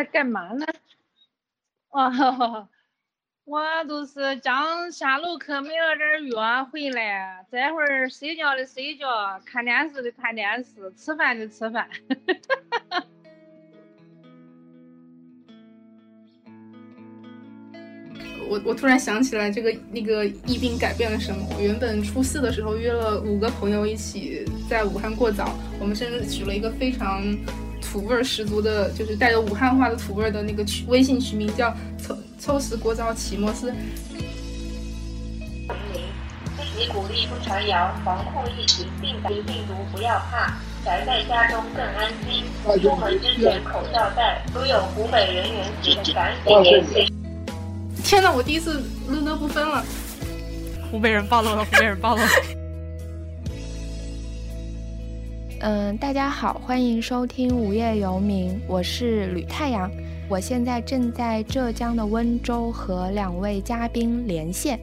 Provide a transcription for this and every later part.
在干嘛呢？哦，我都是刚下楼去买了点药回来，这会儿睡觉的睡觉，看电视的看电视，吃饭的吃饭。我我突然想起来，这个那个疫病改变了什么？我原本初四的时候约了五个朋友一起在武汉过早，我们甚至取了一个非常土味十足的，就是带着武汉话的土味的那个取微信取名叫“凑凑时国招奇摩斯”。积极鼓励不传谣，防控疫情，病毒病毒不要怕，宅在家中更安心。出门之前口罩戴，如有湖北人员请赶紧联系。天呐，我第一次乐乐不分了。湖北人暴露了，湖北人暴露了。嗯，大家好，欢迎收听《无业游民》，我是吕太阳。我现在正在浙江的温州和两位嘉宾连线，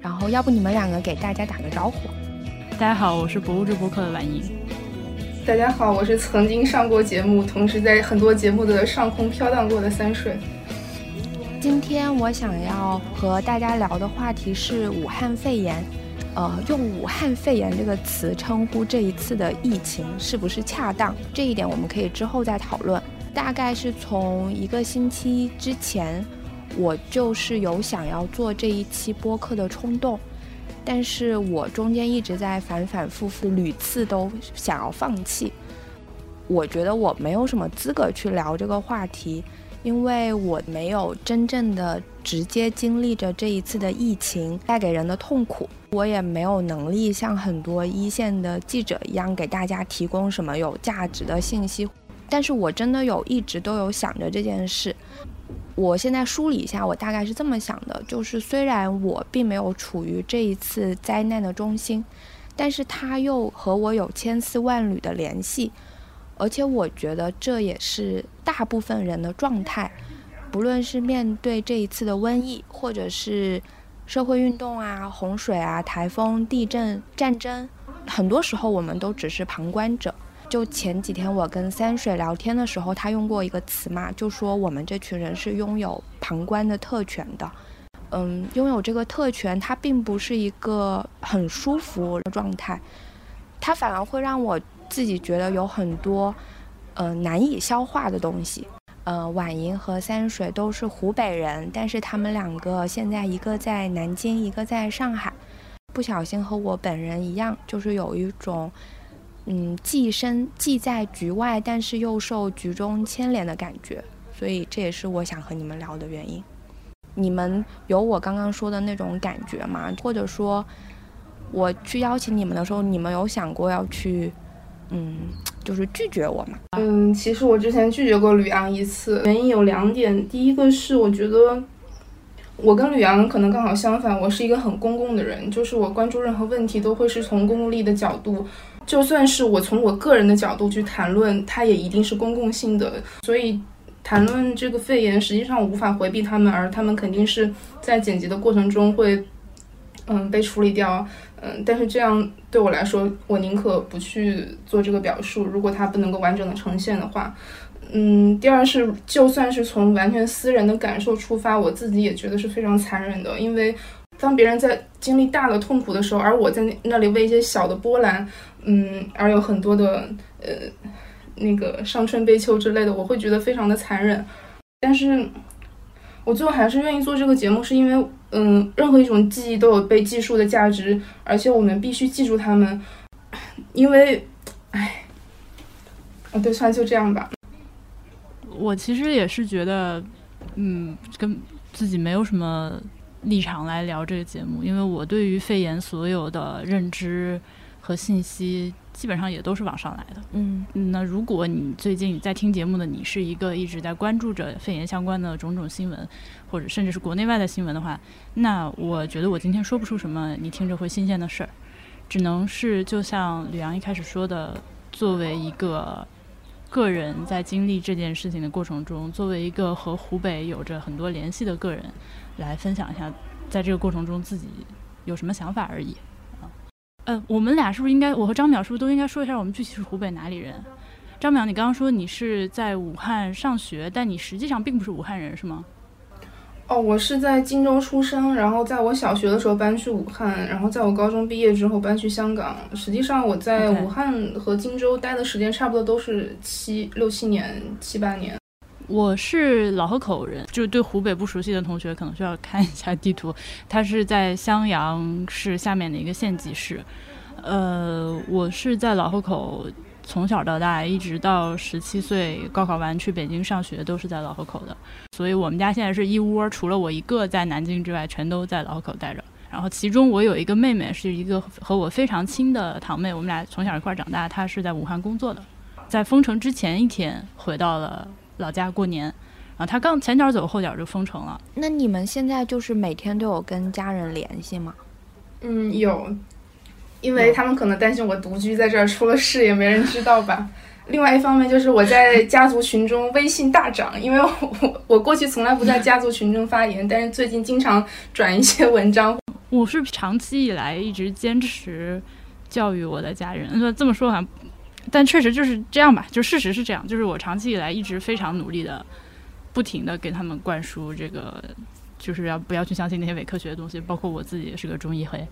然后要不你们两个给大家打个招呼。大家好，我是博物志播客的婉莹。大家好，我是曾经上过节目，同时在很多节目的上空飘荡过的三水。今天我想要和大家聊的话题是武汉肺炎，呃，用武汉肺炎这个词称呼这一次的疫情是不是恰当？这一点我们可以之后再讨论。大概是从一个星期之前，我就是有想要做这一期播客的冲动，但是我中间一直在反反复复，屡次都想要放弃。我觉得我没有什么资格去聊这个话题。因为我没有真正的直接经历着这一次的疫情带给人的痛苦，我也没有能力像很多一线的记者一样给大家提供什么有价值的信息。但是我真的有一直都有想着这件事。我现在梳理一下，我大概是这么想的：就是虽然我并没有处于这一次灾难的中心，但是它又和我有千丝万缕的联系。而且我觉得这也是大部分人的状态，不论是面对这一次的瘟疫，或者是社会运动啊、洪水啊、台风、地震、战争，很多时候我们都只是旁观者。就前几天我跟三水聊天的时候，他用过一个词嘛，就说我们这群人是拥有旁观的特权的。嗯，拥有这个特权，它并不是一个很舒服的状态，它反而会让我。自己觉得有很多，呃，难以消化的东西。呃，婉莹和三水都是湖北人，但是他们两个现在一个在南京，一个在上海，不小心和我本人一样，就是有一种，嗯，既身既在局外，但是又受局中牵连的感觉。所以这也是我想和你们聊的原因。你们有我刚刚说的那种感觉吗？或者说，我去邀请你们的时候，你们有想过要去？嗯，就是拒绝我嘛。嗯，其实我之前拒绝过吕阳一次，原因有两点。第一个是我觉得我跟吕阳可能刚好相反，我是一个很公共的人，就是我关注任何问题都会是从公共利益的角度，就算是我从我个人的角度去谈论，它也一定是公共性的。所以谈论这个肺炎，实际上我无法回避他们，而他们肯定是在剪辑的过程中会嗯被处理掉。嗯，但是这样对我来说，我宁可不去做这个表述。如果它不能够完整的呈现的话，嗯，第二是，就算是从完全私人的感受出发，我自己也觉得是非常残忍的。因为当别人在经历大的痛苦的时候，而我在那里为一些小的波澜，嗯，而有很多的呃那个伤春悲秋之类的，我会觉得非常的残忍。但是。我最后还是愿意做这个节目，是因为，嗯，任何一种记忆都有被记述的价值，而且我们必须记住他们，因为，唉，啊，对，算就这样吧。我其实也是觉得，嗯，跟自己没有什么立场来聊这个节目，因为我对于肺炎所有的认知和信息。基本上也都是网上来的。嗯，那如果你最近在听节目的你是一个一直在关注着肺炎相关的种种新闻，或者甚至是国内外的新闻的话，那我觉得我今天说不出什么你听着会新鲜的事儿，只能是就像吕阳一开始说的，作为一个个人在经历这件事情的过程中，作为一个和湖北有着很多联系的个人，来分享一下在这个过程中自己有什么想法而已。呃，我们俩是不是应该，我和张淼是不是都应该说一下我们具体是湖北哪里人？张淼，你刚刚说你是在武汉上学，但你实际上并不是武汉人，是吗？哦，我是在荆州出生，然后在我小学的时候搬去武汉，然后在我高中毕业之后搬去香港。实际上我在武汉和荆州待的时间差不多都是七六七年、七八年。我是老河口人，就是对湖北不熟悉的同学可能需要看一下地图。它是在襄阳市下面的一个县级市。呃，我是在老河口从小到大，一直到十七岁高考完去北京上学，都是在老河口的。所以我们家现在是一窝，除了我一个在南京之外，全都在老河口待着。然后其中我有一个妹妹，是一个和我非常亲的堂妹，我们俩从小一块儿长大。她是在武汉工作的，在封城之前一天回到了老家过年。然后她刚前脚走后脚就封城了。那你们现在就是每天都有跟家人联系吗？嗯，有，因为他们可能担心我独居在这儿，出了事也没人知道吧。另外一方面就是我在家族群中威信大涨，因为我我过去从来不在家族群中发言，但是最近经常转一些文章。我是长期以来一直坚持教育我的家人，那这么说好像，但确实就是这样吧，就事实是这样，就是我长期以来一直非常努力的，不停的给他们灌输这个，就是要不要去相信那些伪科学的东西，包括我自己也是个中医黑，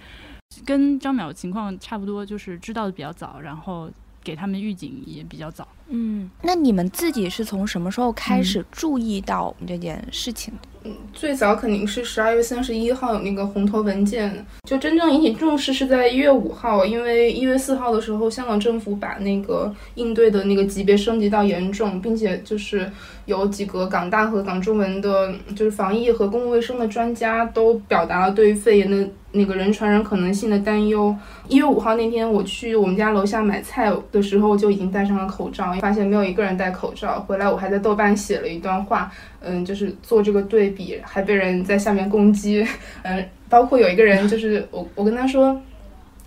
跟张淼情况差不多，就是知道的比较早，然后给他们预警也比较早。嗯，那你们自己是从什么时候开始注意到这件事情的？最早肯定是十二月三十一号有那个红头文件，就真正引起重视是在一月五号，因为一月四号的时候，香港政府把那个应对的那个级别升级到严重，并且就是有几个港大和港中文的，就是防疫和公共卫生的专家都表达了对于肺炎的那个人传人可能性的担忧。一月五号那天，我去我们家楼下买菜的时候就已经戴上了口罩，发现没有一个人戴口罩。回来我还在豆瓣写了一段话，嗯，就是做这个对比，还被人在下面攻击，嗯，包括有一个人就是我我跟他说。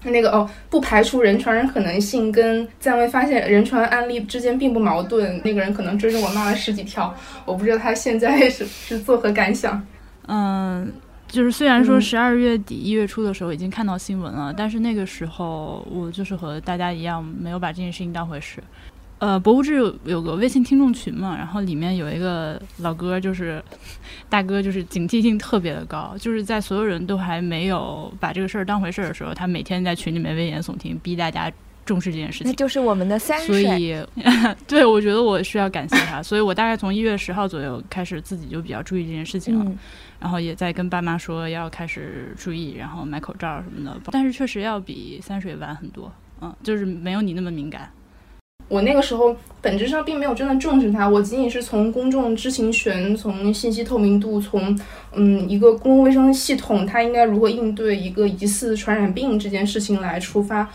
那个哦，不排除人传人可能性跟暂未发现人传案例之间并不矛盾。那个人可能追着我骂了十几条，我不知道他现在是是作何感想。嗯，就是虽然说嗯十二月底一月初的时候已经看到新闻了，但是那个时候我就是和大家一样，没有把这件事情当回事。呃，博物志有有个微信听众群嘛，然后里面有一个老哥，就是 大哥，就是警惕性特别的高，就是在所有人都还没有把这个事儿当回事儿的时候，他每天在群里面危言耸听，逼大家重视这件事情。那就是我们的三所。以，对我觉得我需要感谢他，所以我大概从一月十号左右开始自己就比较注意这件事情了。嗯，然后也在跟爸妈说要开始注意，然后买口罩什么的。但是确实要比三水晚很多，嗯，就是没有你那么敏感。我那个时候本质上并没有真的重视它，我仅仅是从公众知情权、从信息透明度、从嗯一个公共卫生系统它应该如何应对一个疑似传染病这件事情来出发。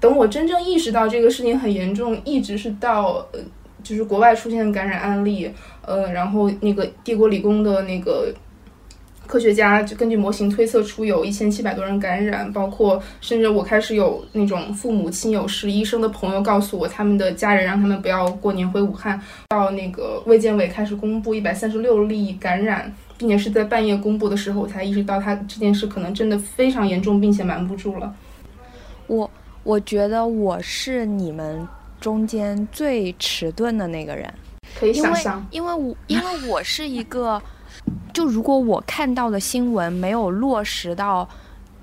等我真正意识到这个事情很严重，一直是到呃就是国外出现感染案例，呃，然后那个帝国理工的那个科学家就根据模型推测出有一千七百多人感染，包括甚至我开始有那种父母亲友是医生的朋友告诉我，他们的家人让他们不要过年回武汉。到那个卫健委开始公布一百三十六例感染，并且是在半夜公布的时候，我才意识到他这件事可能真的非常严重，并且瞒不住了。我我觉得我是你们中间最迟钝的那个人。可以因为想象，因为我因为我是一个，就如果我看到的新闻没有落实到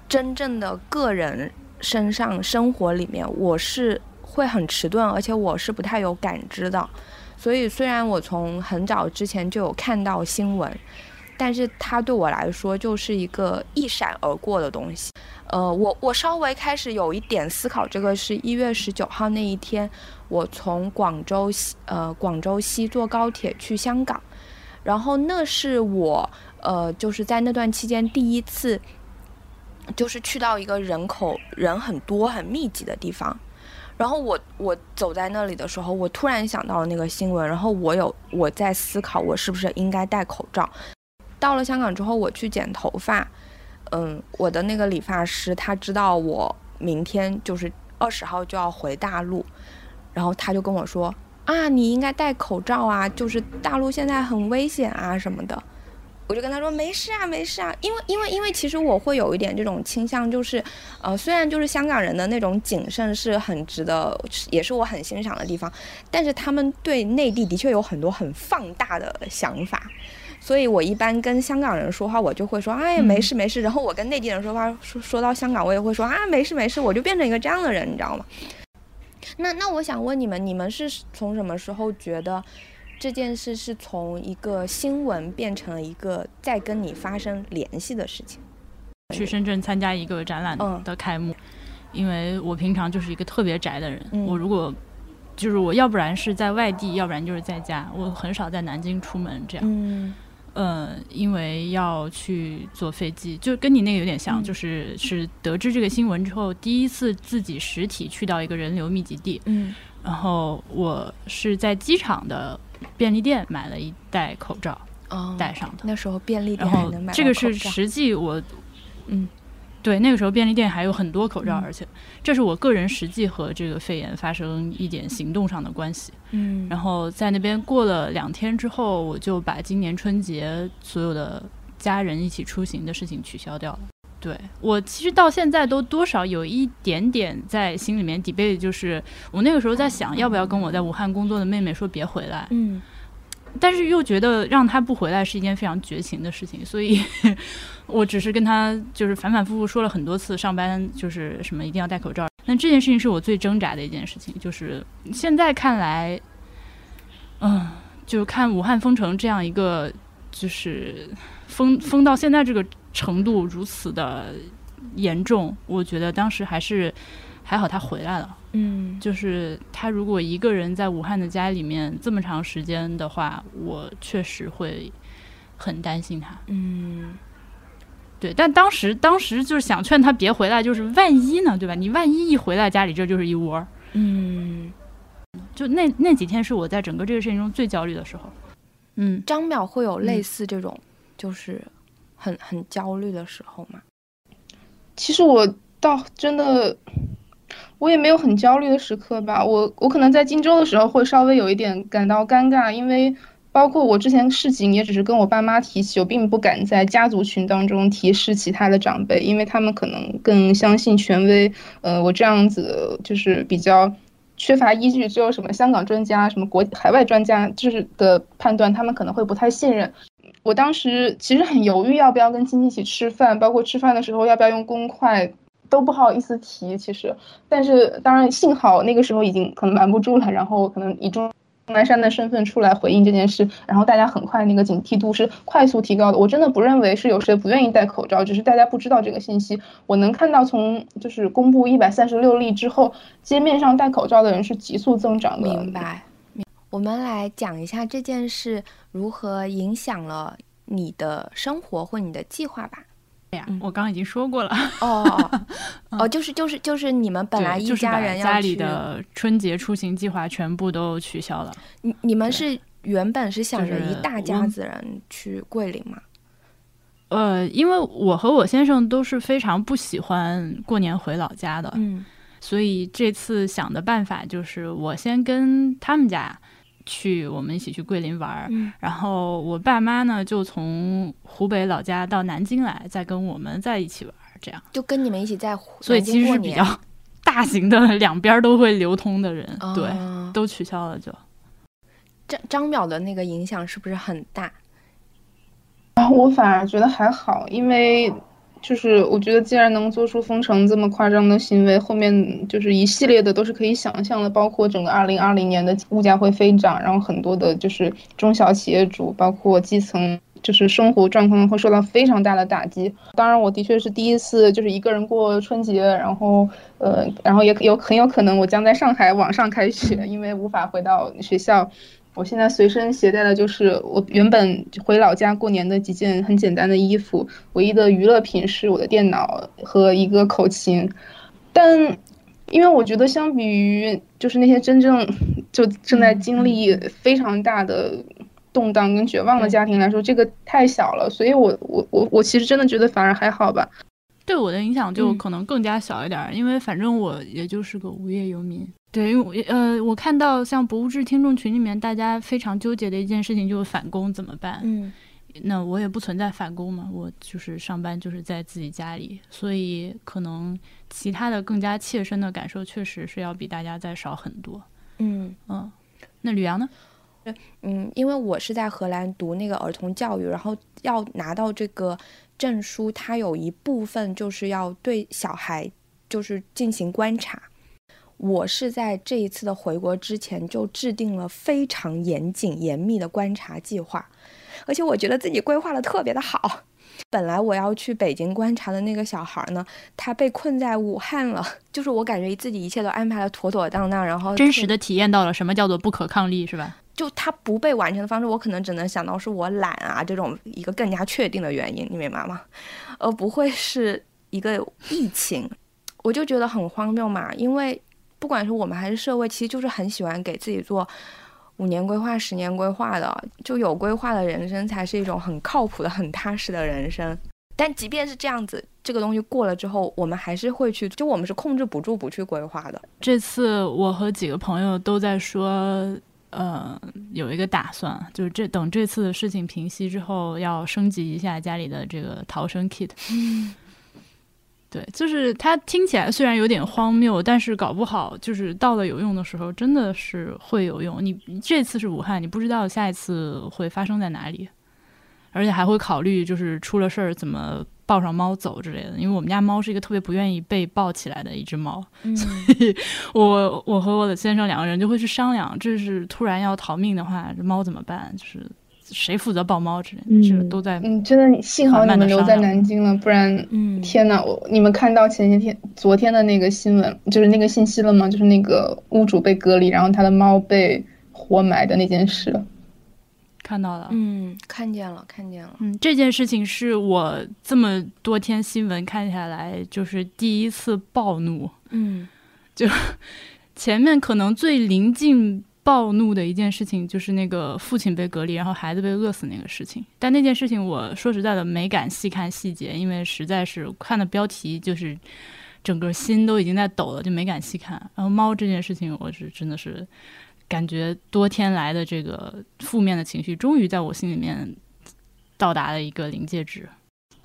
真正的个人身上生活里面，我是会很迟钝，而且我是不太有感知的。所以虽然我从很早之前就有看到新闻，但是它对我来说就是一个一闪而过的东西。呃，我我稍微开始有一点思考，这个是一月十九号那一天，我从广州西呃广州西坐高铁去香港，然后那是我呃就是在那段期间第一次，就是去到一个人口人很多很密集的地方，然后我我走在那里的时候，我突然想到了那个新闻，然后我有我在思考我是不是应该戴口罩。到了香港之后，我去剪头发，嗯，我的那个理发师他知道我明天就是二十号就要回大陆，然后他就跟我说啊，你应该戴口罩啊，就是大陆现在很危险啊什么的。我就跟他说没事啊，没事啊，因为因为因为其实我会有一点这种倾向，就是呃，虽然就是香港人的那种谨慎是很值得，也是我很欣赏的地方，但是他们对内地的确有很多很放大的想法，所以我一般跟香港人说话，我就会说哎没事没事，然后我跟内地人说话说说到香港，我也会说啊没事没事，我就变成一个这样的人，你知道吗？那那我想问你们，你们是从什么时候觉得？这件事是从一个新闻变成了一个在跟你发生联系的事情。去深圳参加一个展览的开幕，因为我平常就是一个特别宅的人。我如果就是我要不然是在外地，要不然就是在家，我很少在南京出门这样。嗯，呃，因为要去坐飞机，就跟你那个有点像，就是是得知这个新闻之后，第一次自己实体去到一个人流密集地。嗯，然后我是在机场的。便利店买了一袋口罩，戴上的。那时候便利店还能买这个是实际我，嗯，对，那个时候便利店还有很多口罩，而且这是我个人实际和这个肺炎发生一点行动上的关系。嗯，然后在那边过了两天之后，我就把今年春节所有的家人一起出行的事情取消掉了。对我其实到现在都多少有一点点在心里面 debate，就是我那个时候在想要不要跟我在武汉工作的妹妹说别回来，嗯，但是又觉得让他不回来是一件非常绝情的事情，所以 我只是跟他就是反反复复说了很多次，上班就是什么一定要戴口罩。那这件事情是我最挣扎的一件事情，就是现在看来，嗯，就看武汉封城这样一个，就是封封到现在这个。程度如此的严重，我觉得当时还是还好，他回来了。嗯，就是他如果一个人在武汉的家里面这么长时间的话，我确实会很担心他。嗯，对，但当时当时就是想劝他别回来，就是万一呢，对吧？你万一一回来，家里这就是一窝。嗯，就那那几天是我在整个这个事情中最焦虑的时候。嗯，张淼会有类似这种，就是。很很焦虑的时候吗，其实我倒真的，我也没有很焦虑的时刻吧。我我可能在荆州的时候会稍微有一点感到尴尬，因为包括我之前事情也只是跟我爸妈提起，我并不敢在家族群当中提示其他的长辈，因为他们可能更相信权威。呃，我这样子就是比较缺乏依据，只有什么香港专家、什么国海外专家就是的判断，他们可能会不太信任。我当时其实很犹豫，要不要跟亲戚一起吃饭，包括吃饭的时候要不要用公筷，都不好意思提。其实，但是当然幸好那个时候已经可能瞒不住了，然后可能以钟南山的身份出来回应这件事，然后大家很快那个警惕度是快速提高的。我真的不认为是有谁不愿意戴口罩，只是大家不知道这个信息。我能看到从就是公布一百三十六例之后，街面上戴口罩的人是急速增长的。明白。我们来讲一下这件事如何影响了你的生活或你的计划吧。我刚刚已经说过了。哦哦，就是就是就是你们本来一家人家里的春节出行计划全部都取消了。你你们是原本是想着一大家子人去桂林吗？呃，因为我和我先生都是非常不喜欢过年回老家的，嗯，所以这次想的办法就是我先跟他们家。去，我们一起去桂林玩儿，然后我爸妈呢就从湖北老家到南京来，再跟我们在一起玩儿，这样就跟你们一起在，所以其实是比较大型的，两边都会流通的人，对，都取消了就。张张淼的那个影响是不是很大？啊，我反而觉得还好，因为。就是我觉得，既然能做出封城这么夸张的行为，后面就是一系列的都是可以想象的，包括整个二零二零年的物价会飞涨，然后很多的就是中小企业主，包括基层，就是生活状况会受到非常大的打击。当然，我的确是第一次就是一个人过春节，然后呃，然后也有很有可能我将在上海网上开学，因为无法回到学校。我现在随身携带的就是我原本回老家过年的几件很简单的衣服，唯一的娱乐品是我的电脑和一个口琴。但因为我觉得，相比于就是那些真正就正在经历非常大的动荡跟绝望的家庭来说，这个太小了。所以我我我我其实真的觉得反而还好吧。对我的影响就可能更加小一点，因为反正我也就是个无业游民。对，因为呃，我看到像博物志听众群里面大家非常纠结的一件事情就是返工怎么办？嗯，那我也不存在返工嘛，我就是上班就是在自己家里，所以可能其他的更加切身的感受，确实是要比大家再少很多。嗯嗯，那吕阳呢？嗯，因为我是在荷兰读那个儿童教育，然后要拿到这个证书，它有一部分就是要对小孩就是进行观察。我是在这一次的回国之前就制定了非常严谨严密的观察计划，而且我觉得自己规划的特别的好。本来我要去北京观察的那个小孩呢，他被困在武汉了，就是我感觉自己一切都安排的妥妥当当，然后真实的体验到了什么叫做不可抗力，是吧？就他不被完成的方式，我可能只能想到是我懒啊这种一个更加确定的原因，你明白吗？而不会是一个疫情，我就觉得很荒谬嘛，因为。不管是我们还是社会，其实就是很喜欢给自己做五年规划、十年规划的，就有规划的人生才是一种很靠谱的、很踏实的人生。但即便是这样子，这个东西过了之后，我们还是会去，就我们是控制不住不去规划的。这次我和几个朋友都在说，呃，有一个打算，就是这等这次的事情平息之后，要升级一下家里的这个逃生 kit。对，就是它听起来虽然有点荒谬，但是搞不好就是到了有用的时候，真的是会有用。你这次是武汉，你不知道下一次会发生在哪里，而且还会考虑就是出了事儿怎么抱上猫走之类的。因为我们家猫是一个特别不愿意被抱起来的一只猫，所以我我和我的先生两个人就会去商量，这是突然要逃命的话，这猫怎么办？就是。谁负责抱猫之类的，这个都在。嗯，真的幸好你们留在南京了，不然，嗯，天呐，我你们看到前些天、昨天的那个新闻，就是那个信息了吗？就是那个屋主被隔离，然后他的猫被活埋的那件事，看到了。嗯，看见了，看见了。嗯，这件事情是我这么多天新闻看下来，就是第一次暴怒。嗯，就前面可能最临近。暴怒的一件事情就是那个父亲被隔离，然后孩子被饿死那个事情。但那件事情，我说实在的没敢细看细节，因为实在是看的标题就是整个心都已经在抖了，就没敢细看。然后猫这件事情，我是真的是感觉多天来的这个负面的情绪，终于在我心里面到达了一个临界值。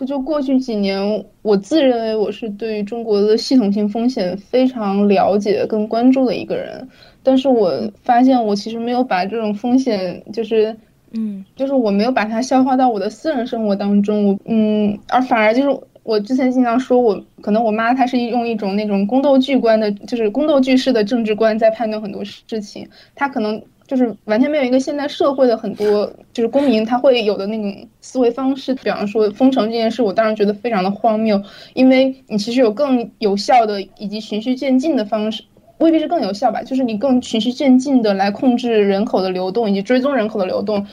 就过去几年，我自认为我是对于中国的系统性风险非常了解跟关注的一个人。但是我发现，我其实没有把这种风险，就是，嗯，就是我没有把它消化到我的私人生活当中。我，嗯，而反而就是我之前经常说，我可能我妈她是用一种那种宫斗剧观的，就是宫斗剧式的政治观在判断很多事情。她可能就是完全没有一个现代社会的很多就是公民他会有的那种思维方式。比方说封城这件事，我当然觉得非常的荒谬，因为你其实有更有效的以及循序渐进的方式。未必是更有效吧，就是你更循序渐进的来控制人口的流动以及追踪人口的流动，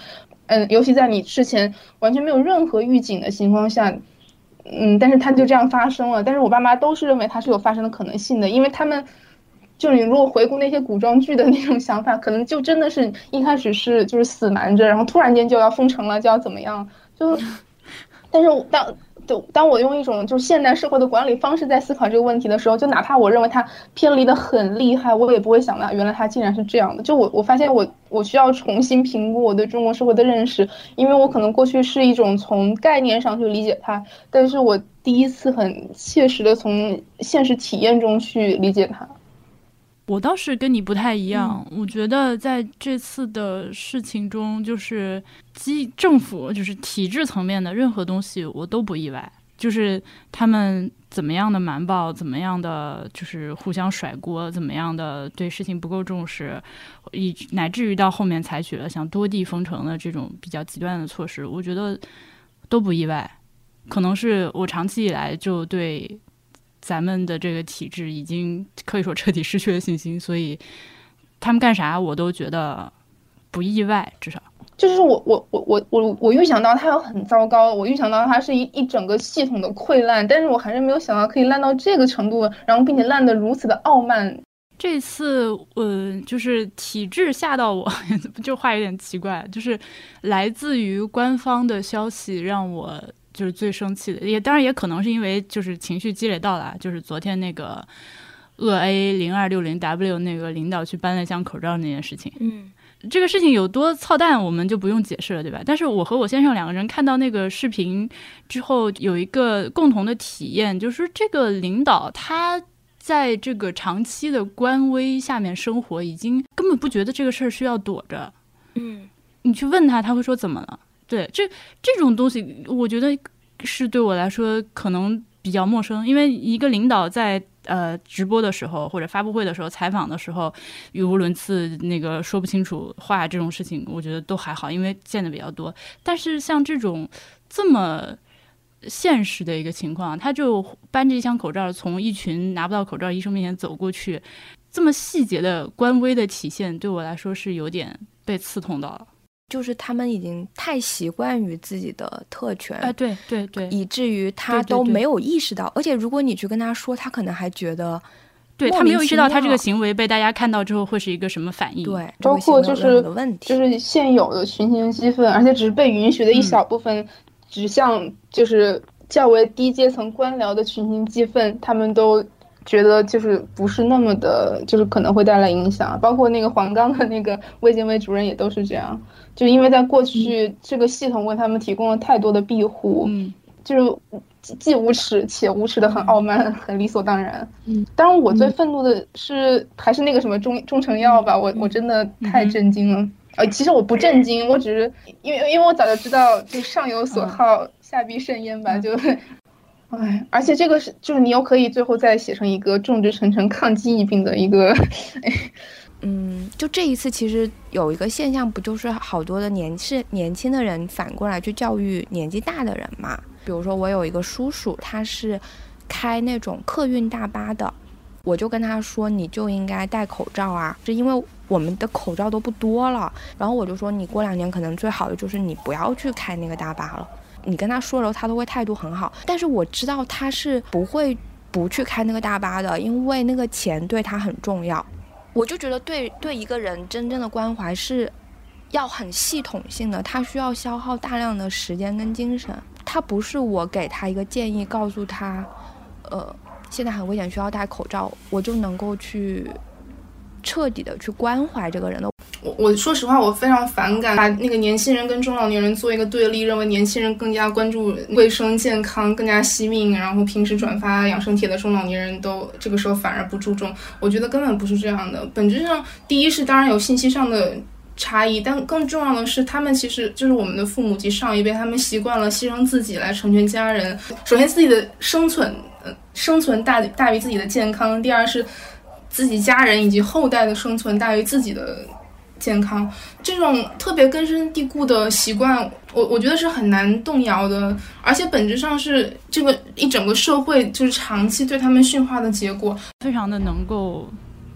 嗯，尤其在你之前完全没有任何预警的情况下，嗯，但是它就这样发生了。但是我爸妈都是认为它是有发生的可能性的，因为他们，就你如果回顾那些古装剧的那种想法，可能就真的是一开始是就是死瞒着，然后突然间就要封城了，就要怎么样，就，但是当。就当我用一种就是现代社会的管理方式在思考这个问题的时候，就哪怕我认为它偏离的很厉害，我也不会想到原来它竟然是这样的。就我我发现我我需要重新评估我对中国社会的认识，因为我可能过去是一种从概念上去理解它，但是我第一次很切实的从现实体验中去理解它。我倒是跟你不太一样，我觉得在这次的事情中，就是基政府就是体制层面的任何东西，我都不意外。就是他们怎么样的瞒报，怎么样的就是互相甩锅，怎么样的对事情不够重视，以乃至于到后面采取了像多地封城的这种比较极端的措施，我觉得都不意外。可能是我长期以来就对。咱们的这个体制已经可以说彻底失去了信心，所以他们干啥我都觉得不意外，至少就是我我我我我我预想到它要很糟糕，我预想到它是一一整个系统的溃烂，但是我还是没有想到可以烂到这个程度，然后并且烂得如此的傲慢。这次嗯，就是体制吓到我，就话有点奇怪，就是来自于官方的消息让我。就是最生气的，也当然也可能是因为就是情绪积累到了，就是昨天那个鄂 A 零二六零 W 那个领导去搬了箱口罩那件事情。嗯，这个事情有多操蛋，我们就不用解释了，对吧？但是我和我先生两个人看到那个视频之后，有一个共同的体验，就是这个领导他在这个长期的官威下面生活，已经根本不觉得这个事儿需要躲着。嗯，你去问他，他会说怎么了？对，这这种东西，我觉得是对我来说可能比较陌生，因为一个领导在呃直播的时候或者发布会的时候、采访的时候语无伦次，那个说不清楚话这种事情，我觉得都还好，因为见的比较多。但是像这种这么现实的一个情况，他就搬着一箱口罩从一群拿不到口罩医生面前走过去，这么细节的官微的体现，对我来说是有点被刺痛到了。就是他们已经太习惯于自己的特权，哎，对对对，以至于他都没有意识到。而且如果你去跟他说，他可能还觉得对他没有意识到他这个行为被大家看到之后会是一个什么反应。对，包括就是问题，就是现有的群情激愤，而且只是被允许的一小部分，指向就是较为低阶层官僚的群情激愤，他们都觉得就是不是那么的，就是可能会带来影响。包括那个黄冈的那个卫健委主任也都是这样，就因为在过去这个系统为他们提供了太多的庇护，嗯，就是既既无耻且无耻的很傲慢，很理所当然。嗯，当然我最愤怒的是还是那个什么中中成药吧，我我真的太震惊了。呃，其实我不震惊，我只是因为因为我早就知道，就上有所好，下必甚焉吧，就。哎，而且这个是，就是你又可以最后再写成一个众志成城抗击疫病的一个，嗯，就这一次其实有一个现象，不就是好多的年是年轻的人反过来去教育年纪大的人嘛？比如说我有一个叔叔，他是开那种客运大巴的，我就跟他说，你就应该戴口罩啊，是因为我们的口罩都不多了。然后我就说，你过两年可能最好的就是你不要去开那个大巴了。你跟他说了，他都会态度很好。但是我知道他是不会不去开那个大巴的，因为那个钱对他很重要。我就觉得对对一个人真正的关怀是要很系统性的，他需要消耗大量的时间跟精神。他不是我给他一个建议，告诉他，呃，现在很危险，需要戴口罩，我就能够去彻底的去关怀这个人的。我我说实话，我非常反感把那个年轻人跟中老年人做一个对立，认为年轻人更加关注卫生健康，更加惜命，然后平时转发养生帖的中老年人都这个时候反而不注重。我觉得根本不是这样的。本质上，第一是当然有信息上的差异，但更重要的是，他们其实就是我们的父母及上一辈，他们习惯了牺牲自己来成全家人。首先，自己的生存，呃，生存大大于自己的健康；第二是自己家人以及后代的生存大于自己的。健康这种特别根深蒂固的习惯，我我觉得是很难动摇的，而且本质上是这个一整个社会就是长期对他们驯化的结果，非常的能够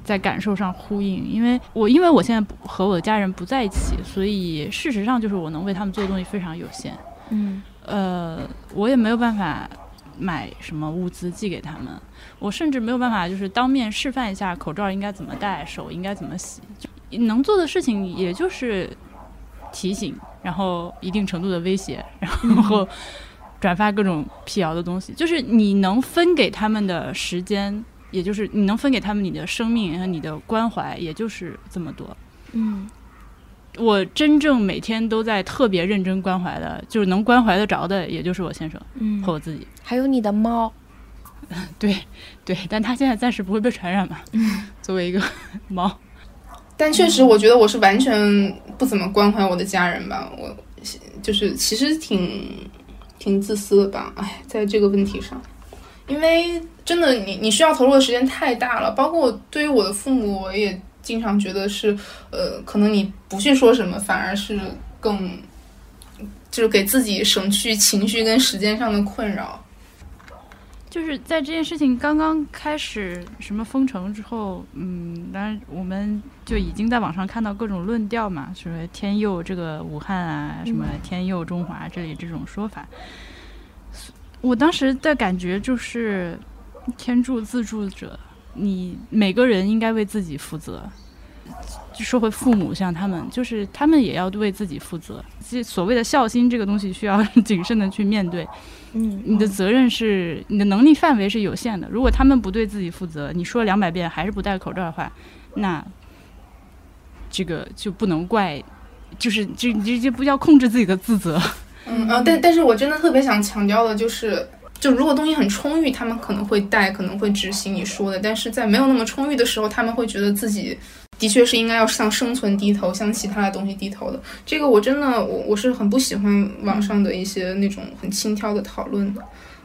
在感受上呼应。因为我因为我现在和我的家人不在一起，所以事实上就是我能为他们做的东西非常有限。嗯，呃，我也没有办法买什么物资寄给他们，我甚至没有办法就是当面示范一下口罩应该怎么戴，手应该怎么洗。能做的事情也就是提醒，然后一定程度的威胁，然后 转发各种辟谣的东西。就是你能分给他们的时间，也就是你能分给他们你的生命和你的关怀，也就是这么多。嗯，我真正每天都在特别认真关怀的，就是能关怀得着的，也就是我先生嗯和我自己。还有你的猫，对，对，但他现在暂时不会被传染嘛。作为一个猫。但确实，我觉得我是完全不怎么关怀我的家人吧，我就是其实挺挺自私的吧，哎，在这个问题上，因为真的你你需要投入的时间太大了，包括我对于我的父母，我也经常觉得是，呃，可能你不去说什么，反而是更就是给自己省去情绪跟时间上的困扰。就是在这件事情刚刚开始什么封城之后，嗯，当然我们就已经在网上看到各种论调嘛，什么天佑这个武汉啊，什么天佑中华这里这种说法。我当时的感觉就是，天助自助者，你每个人应该为自己负责。就说回父母，像他们，就是他们也要为自己负责。这所谓的孝心这个东西，需要 谨慎的去面对。嗯，你的责任是你的能力范围是有限的。如果他们不对自己负责，你说两百遍还是不戴口罩的话，那这个就不能怪，就是这这这不叫控制自己的自责。嗯呃，但但是我真的特别想强调的就是，就如果东西很充裕，他们可能会带，可能会执行你说的；但是在没有那么充裕的时候，他们会觉得自己的确是应该要向生存低头，向其他的东西低头的。这个我真的我我是很不喜欢网上的一些那种很轻佻的讨论的。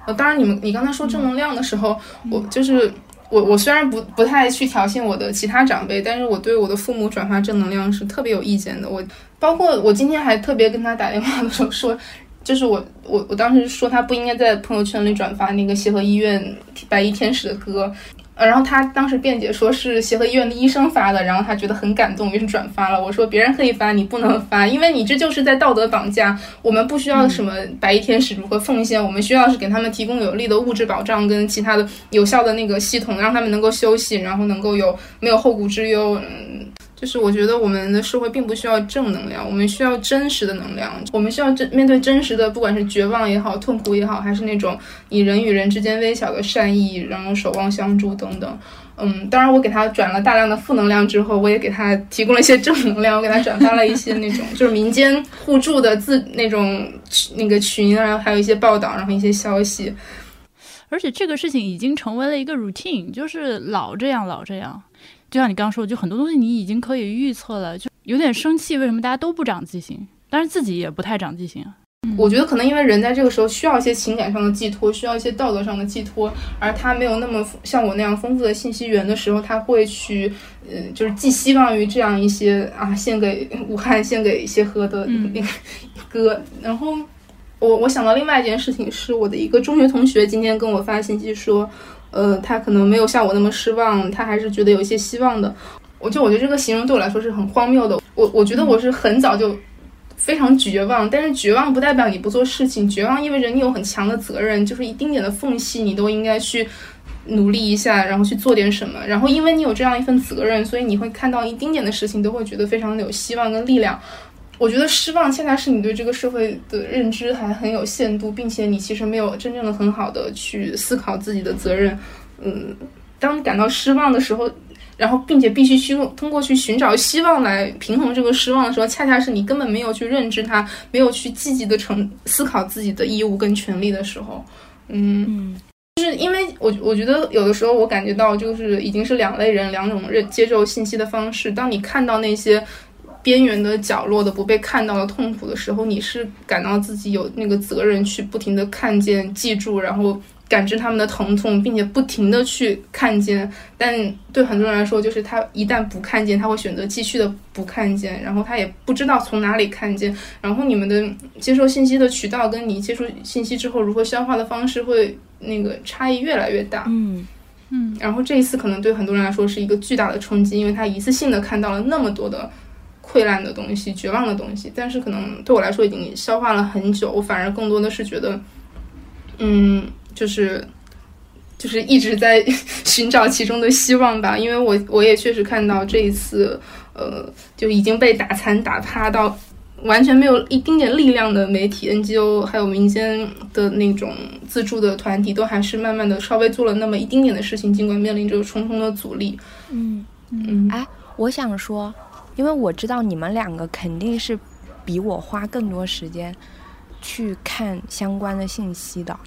呃，当然你们你刚才说正能量的时候，我就是我我虽然不不太去挑衅我的其他长辈，但是我对我的父母转发正能量是特别有意见的。我。包括我今天还特别跟他打电话的时候说，就是我我我当时说他不应该在朋友圈里转发那个协和医院白衣天使的歌，呃，然后他当时辩解说是协和医院的医生发的，然后他觉得很感动，于是转发了。我说别人可以发，你不能发，因为你这就是在道德绑架。我们不需要什么白衣天使如何奉献，我们需要是给他们提供有力的物质保障跟其他的有效的那个系统，让他们能够休息，然后能够有没有后顾之忧。嗯。就是我觉得我们的社会并不需要正能量，我们需要真实的能量。我们需要真面对真实的，不管是绝望也好，痛苦也好，还是那种你人与人之间微小的善意，然后守望相助等等。嗯，当然我给他转了大量的负能量之后，我也给他提供了一些正能量。我给他转发了一些那种就是民间互助的自那种那个群啊，还有一些报道，然后一些消息。而且这个事情已经成为了一个 routine，就是老这样老这样。就像你刚刚说，就很多东西你已经可以预测了，就有点生气。为什么大家都不长记性？但是自己也不太长记性啊。我觉得可能因为人在这个时候需要一些情感上的寄托，需要一些道德上的寄托，而他没有那么像我那样丰富的信息源的时候，他会去，呃，就是寄希望于这样一些啊，献给 武汉、献给协和的那个 歌。然后我我想到另外一件事情，是我的一个中学同学今天跟我发信息说。呃，他可能没有像我那么失望，他还是觉得有一些希望的。我就我觉得这个形容对我来说是很荒谬的。我我觉得我是很早就非常绝望，但是绝望不代表你不做事情，绝望意味着你有很强的责任，就是一丁点的缝隙你都应该去努力一下，然后去做点什么。然后因为你有这样一份责任，所以你会看到一丁点的事情都会觉得非常的有希望跟力量。我觉得失望恰恰是你对这个社会的认知还很有限度，并且你其实没有真正的很好的去思考自己的责任。嗯，当感到失望的时候，然后并且必须去通过去寻找希望来平衡这个失望的时候，恰恰是你根本没有去认知它，没有去积极的成思考自己的义务跟权利的时候。嗯，就是因为我我觉得有的时候我感觉到就是已经是两类人，两种认接受信息的方式。当你看到那些。边缘的角落的不被看到的痛苦的时候，你是感到自己有那个责任去不停的看见、记住，然后感知他们的疼痛，并且不停的去看见。但对很多人来说，就是他一旦不看见，他会选择继续的不看见，然后他也不知道从哪里看见。然后你们的接受信息的渠道跟你接触信息之后如何消化的方式会那个差异越来越大。嗯嗯。然后这一次可能对很多人来说是一个巨大的冲击，因为他一次性的看到了那么多的。溃烂的东西，绝望的东西，但是可能对我来说已经消化了很久，我反而更多的是觉得，嗯，就是就是一直在寻找其中的希望吧，因为我我也确实看到这一次，呃，就已经被打残打趴到完全没有一丁点力量的媒体、NGO，还有民间的那种自助的团体，都还是慢慢的稍微做了那么一丁点的事情，尽管面临着重重的阻力。嗯嗯，哎，我想说。因为我知道你们两个肯定是比我花更多时间去看相关的信息的，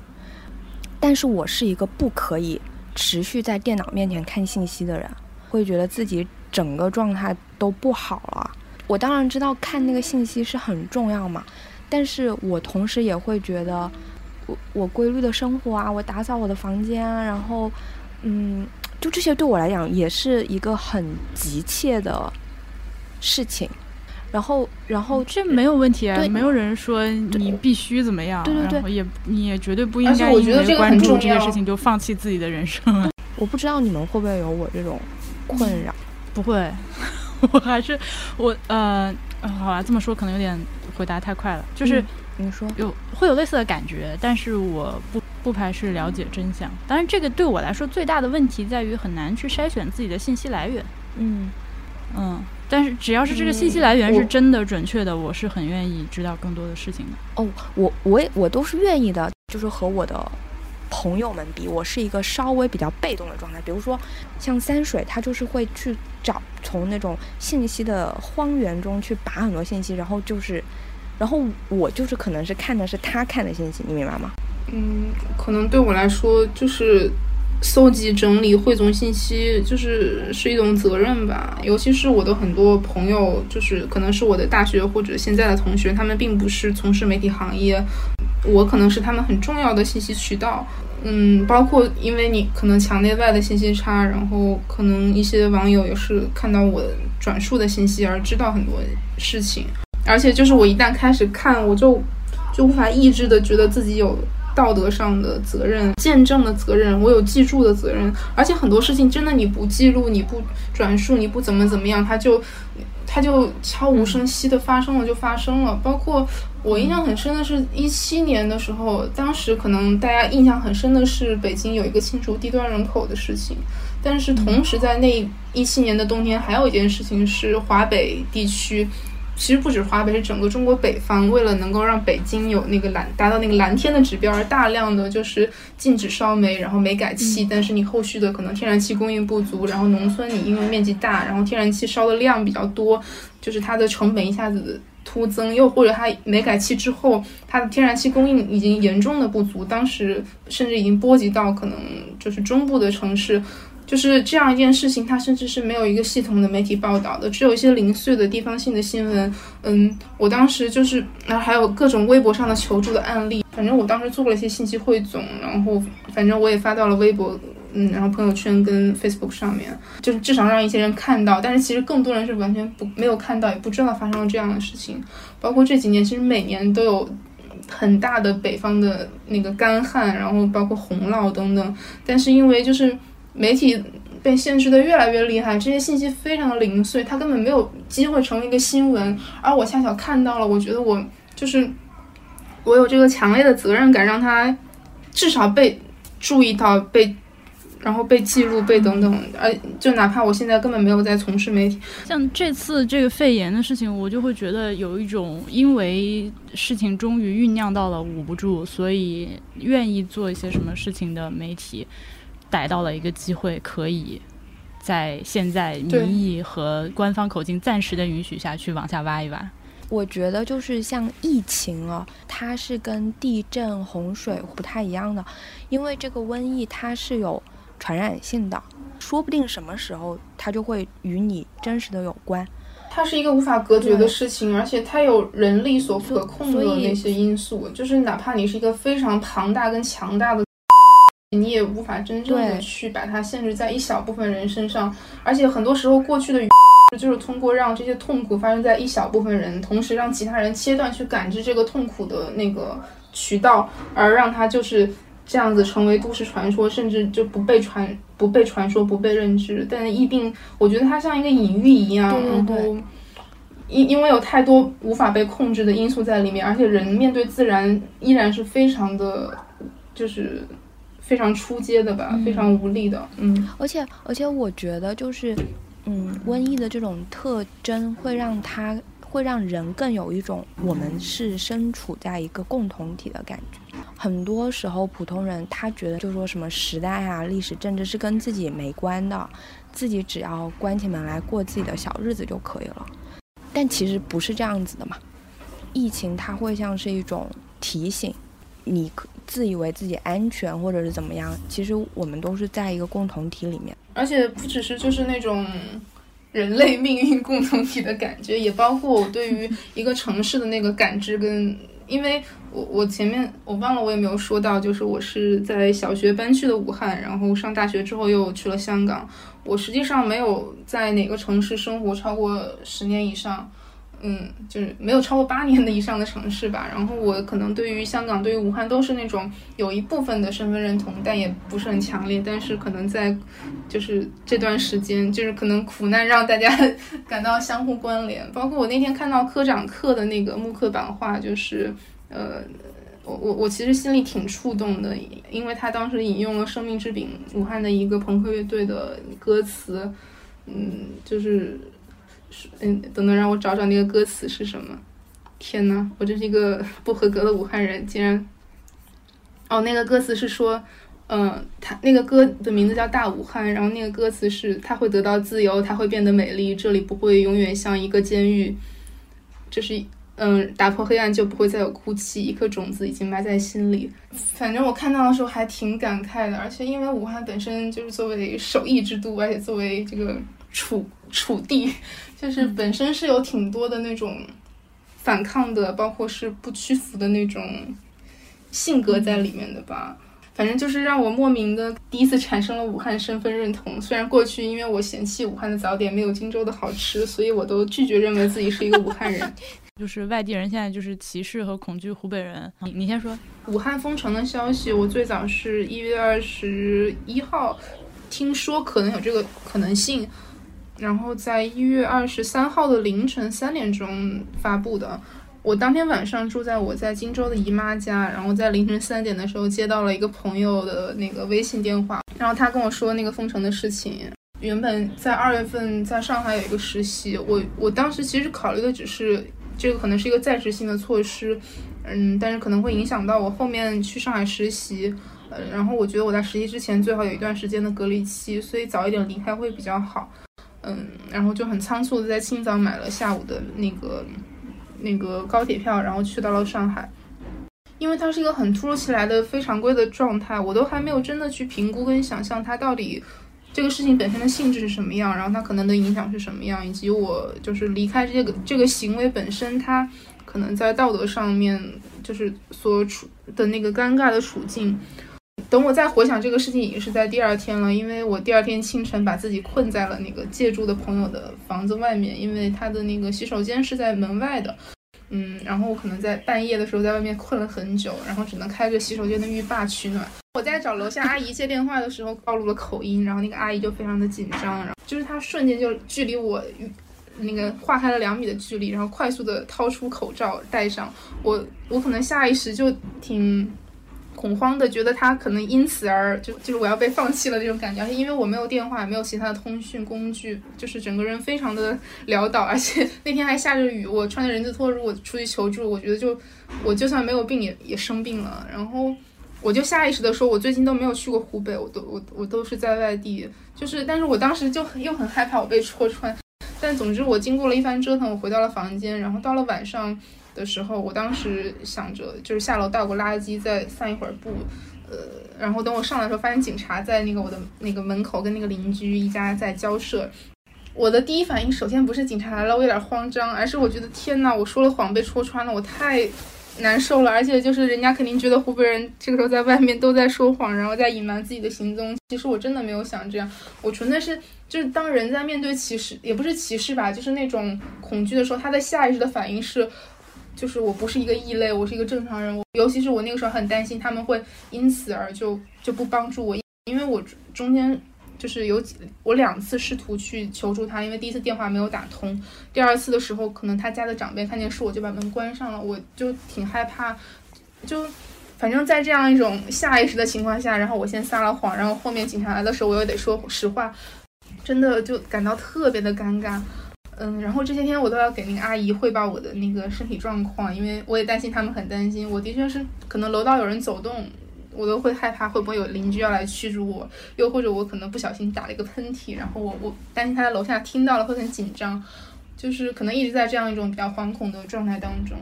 但是我是一个不可以持续在电脑面前看信息的人，会觉得自己整个状态都不好了。我当然知道看那个信息是很重要嘛，但是我同时也会觉得，我我规律的生活啊，我打扫我的房间啊，然后嗯，就这些对我来讲也是一个很急切的。事情，然后，然后这没有问题啊，没有人说你必须怎么样，对对对，也你也绝对不应该因为关注这个事情就放弃自己的人生。我不知道你们会不会有我这种困扰，不会，我还是我呃，好吧，这么说可能有点回答太快了，就是你说。有会有类似的感觉，但是我不不排斥了解真相。当然，这个对我来说最大的问题在于很难去筛选自己的信息来源。嗯。嗯。但是只要是这个信息来源是真的准确的，我是很愿意知道更多的事情的。哦，我我也我都是愿意的，就是和我的朋友们比，我是一个稍微比较被动的状态。比如说像三水，他就是会去找从那种信息的荒原中去拔很多信息，然后就是，然后我就是可能是看的是他看的信息，你明白吗？嗯，可能对我来说就是。搜集、整理、汇总信息，就是是一种责任吧。尤其是我的很多朋友，就是可能是我的大学或者现在的同学，他们并不是从事媒体行业，我可能是他们很重要的信息渠道。嗯，包括因为你可能墙内外的信息差，然后可能一些网友也是看到我转述的信息而知道很多事情。而且就是我一旦开始看，我就就无法抑制的觉得自己有。道德上的责任、见证的责任，我有记住的责任。而且很多事情真的你不记录、你不转述、你不怎么怎么样，它就它就悄无声息的发生了，就发生了。包括我印象很深的是一七年的时候，当时可能大家印象很深的是北京有一个清除低端人口的事情，但是同时在那一七年的冬天，还有一件事情是华北地区。其实不止华北，是整个中国北方，为了能够让北京有那个蓝达到那个蓝天的指标，而大量的就是禁止烧煤，然后煤改气。但是你后续的可能天然气供应不足，然后农村你因为面积大，然后天然气烧的量比较多，就是它的成本一下子突增。又或者它煤改气之后，它的天然气供应已经严重的不足，当时甚至已经波及到可能就是中部的城市。就是这样一件事情，它甚至是没有一个系统的媒体报道的，只有一些零碎的地方性的新闻。嗯，我当时就是，然后还有各种微博上的求助的案例。反正我当时做了一些信息汇总，然后反正我也发到了微博，嗯，然后朋友圈跟 Facebook 上面，就是至少让一些人看到。但是其实更多人是完全不没有看到，也不知道发生了这样的事情。包括这几年，其实每年都有很大的北方的那个干旱，然后包括洪涝等等。但是因为就是。媒体被限制的越来越厉害，这些信息非常的零碎，它根本没有机会成为一个新闻。而我恰巧看到了，我觉得我就是我有这个强烈的责任感，让它至少被注意到、被然后被记录、被等等。而就哪怕我现在根本没有在从事媒体，像这次这个肺炎的事情，我就会觉得有一种因为事情终于酝酿到了捂不住，所以愿意做一些什么事情的媒体。逮到了一个机会，可以在现在民意和官方口径暂时的允许下去往下挖一挖。我觉得就是像疫情啊，它是跟地震、洪水不太一样的，因为这个瘟疫它是有传染性的，说不定什么时候它就会与你真实的有关。它是一个无法隔绝的事情，而且它有人力所不可控的那些因素，就是哪怕你是一个非常庞大跟强大的。你也无法真正的去把它限制在一小部分人身上，而且很多时候过去的就是通过让这些痛苦发生在一小部分人，同时让其他人切断去感知这个痛苦的那个渠道，而让它就是这样子成为都市传说，甚至就不被传、不被传说、不被认知。但疫病，我觉得它像一个隐喻一样，然后因因为有太多无法被控制的因素在里面，而且人面对自然依然是非常的，就是。非常出街的吧，非常无力的，嗯，而且而且我觉得就是，嗯，瘟疫的这种特征会让他会让人更有一种我们是身处在一个共同体的感觉。很多时候普通人他觉得就说什么时代啊、历史、政治是跟自己没关的，自己只要关起门来过自己的小日子就可以了。但其实不是这样子的嘛，疫情它会像是一种提醒。你自以为自己安全，或者是怎么样？其实我们都是在一个共同体里面，而且不只是就是那种人类命运共同体的感觉，也包括我对于一个城市的那个感知。跟因为我我前面我忘了我也没有说到，就是我是在小学搬去的武汉，然后上大学之后又去了香港。我实际上没有在哪个城市生活超过十年以上。嗯，就是没有超过八年的以上的城市吧。然后我可能对于香港、对于武汉都是那种有一部分的身份认同，但也不是很强烈。但是可能在就是这段时间，就是可能苦难让大家感到相互关联。包括我那天看到科长课的那个木刻版画，就是呃，我我我其实心里挺触动的，因为他当时引用了《生命之饼》武汉的一个朋克乐队的歌词，嗯，就是。嗯，等等，让我找找那个歌词是什么。天呐，我真是一个 不合格的武汉人，竟然……哦，那个歌词是说，嗯，他那个歌的名字叫《大武汉》，然后那个歌词是他会得到自由，他会变得美丽，这里不会永远像一个监狱。这是嗯，打破黑暗就不会再有哭泣，一颗种子已经埋在心里。反正我看到的时候还挺感慨的，而且因为武汉本身就是作为首义之都，而且作为这个楚楚地，就是本身是有挺多的那种反抗的，包括是不屈服的那种性格在里面的吧。反正就是让我莫名的第一次产生了武汉身份认同。虽然过去因为我嫌弃武汉的早点没有荆州的好吃，所以我都拒绝认为自己是一个武汉人。就是外地人现在就是歧视和恐惧湖北人。你你先说，武汉封城的消息，我最早是一月二十一号听说可能有这个可能性，然后在一月二十三号的凌晨三点钟发布的。我当天晚上住在我在荆州的姨妈家，然后在凌晨三点的时候接到了一个朋友的那个微信电话，然后他跟我说那个封城的事情。原本在二月份在上海有一个实习，我我当时其实考虑的只是这个可能是一个暂时性的措施，嗯，但是可能会影响到我后面去上海实习，呃，然后我觉得我在实习之前最好有一段时间的隔离期，所以早一点离开会比较好，嗯，然后就很仓促的在清早买了下午的那个。那个高铁票，然后去到了上海，因为它是一个很突如其来的非常规的状态，我都还没有真的去评估跟想象它到底这个事情本身的性质是什么样，然后它可能的影响是什么样，以及我就是离开这个这个行为本身，它可能在道德上面就是所处的那个尴尬的处境。等我再回想这个事情，已经是在第二天了，因为我第二天清晨把自己困在了那个借住的朋友的房子外面，因为他的那个洗手间是在门外的，嗯，然后我可能在半夜的时候在外面困了很久，然后只能开着洗手间的浴霸取暖。我在找楼下阿姨接电话的时候暴露了口音，然后那个阿姨就非常的紧张，然后就是她瞬间就距离我那个划开了两米的距离，然后快速的掏出口罩戴上，我我可能下意识就挺。恐慌的，觉得他可能因此而就就是我要被放弃了那种感觉，而且因为我没有电话，没有其他的通讯工具，就是整个人非常的潦倒，而且 那天还下着雨，我穿着人字拖，如果出去求助，我觉得就我就算没有病也也生病了。然后我就下意识的说，我最近都没有去过湖北，我都我我都是在外地，就是但是我当时就又很害怕我被戳穿，但总之我经过了一番折腾，我回到了房间，然后到了晚上。的时候，我当时想着就是下楼倒个垃圾，再散一会儿步，呃，然后等我上来的时候，发现警察在那个我的那个门口跟那个邻居一家在交涉。我的第一反应，首先不是警察来了，我有点慌张，而是我觉得天呐，我说了谎被戳穿了，我太难受了。而且就是人家肯定觉得湖北人这个时候在外面都在说谎，然后在隐瞒自己的行踪。其实我真的没有想这样，我纯粹是就是当人在面对歧视，也不是歧视吧，就是那种恐惧的时候，他的下意识的反应是。就是我不是一个异类，我是一个正常人。我尤其是我那个时候很担心他们会因此而就就不帮助我，因为我中间就是有几我两次试图去求助他，因为第一次电话没有打通，第二次的时候可能他家的长辈看见是我就把门关上了，我就挺害怕。就反正在这样一种下意识的情况下，然后我先撒了谎，然后后面警察来的时候我又得说实话，真的就感到特别的尴尬。嗯，然后这些天我都要给那个阿姨汇报我的那个身体状况，因为我也担心他们很担心。我的确是可能楼道有人走动，我都会害怕会不会有邻居要来驱逐我，又或者我可能不小心打了一个喷嚏，然后我我担心他在楼下听到了会很紧张，就是可能一直在这样一种比较惶恐的状态当中。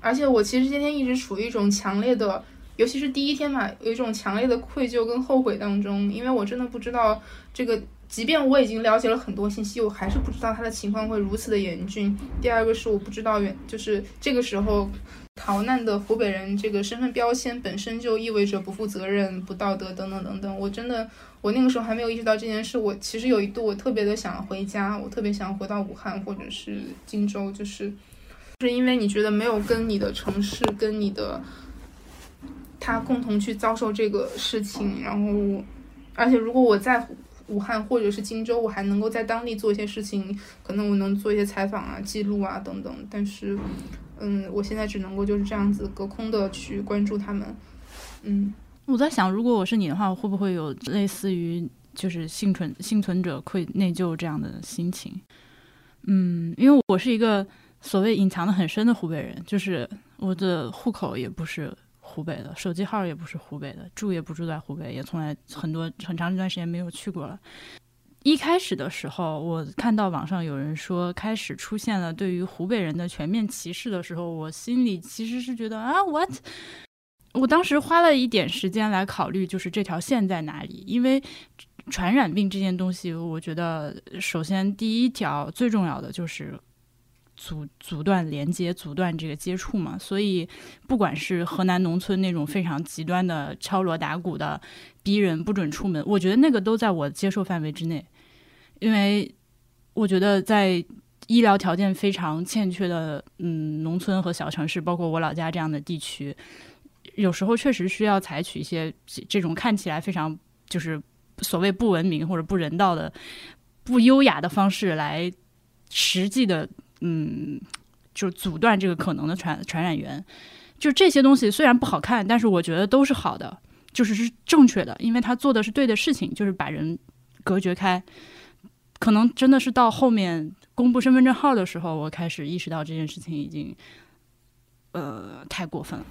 而且我其实今天一直处于一种强烈的，尤其是第一天嘛，有一种强烈的愧疚跟后悔当中，因为我真的不知道这个。即便我已经了解了很多信息，我还是不知道他的情况会如此的严峻。第二个是我不知道，原就是这个时候逃难的湖北人这个身份标签本身就意味着不负责任、不道德等等等等。我真的，我那个时候还没有意识到这件事。我其实有一度我特别的想回家，我特别想回到武汉或者是荆州，就是是因为你觉得没有跟你的城市、跟你的他共同去遭受这个事情，然后而且如果我在。武汉或者是荆州，我还能够在当地做一些事情，可能我能做一些采访啊、记录啊等等。但是，嗯，我现在只能够就是这样子隔空的去关注他们。嗯，我在想，如果我是你的话，会不会有类似于就是幸存幸存者愧内疚这样的心情？嗯，因为我是一个所谓隐藏的很深的湖北人，就是我的户口也不是。湖北的，手机号也不是湖北的，住也不住在湖北，也从来很多很长一段时间没有去过了。一开始的时候，我看到网上有人说开始出现了对于湖北人的全面歧视的时候，我心里其实是觉得啊，what？我当时花了一点时间来考虑，就是这条线在哪里，因为传染病这件东西，我觉得首先第一条最重要的就是阻阻断连接、阻断这个接触嘛。所以，不管是河南农村那种非常极端的敲锣打鼓的逼人不准出门，我觉得那个都在我接受范围之内。因为我觉得在医疗条件非常欠缺的嗯农村和小城市，包括我老家这样的地区，有时候确实需要采取一些这种看起来非常就是所谓不文明或者不人道的、不优雅的方式来实际的嗯，就阻断这个可能的传传染源。就这些东西虽然不好看，但是我觉得都是好的，就是是正确的，因为他做的是对的事情，就是把人隔绝开。可能真的是到后面公布身份证号的时候，我开始意识到这件事情已经，呃，太过分了。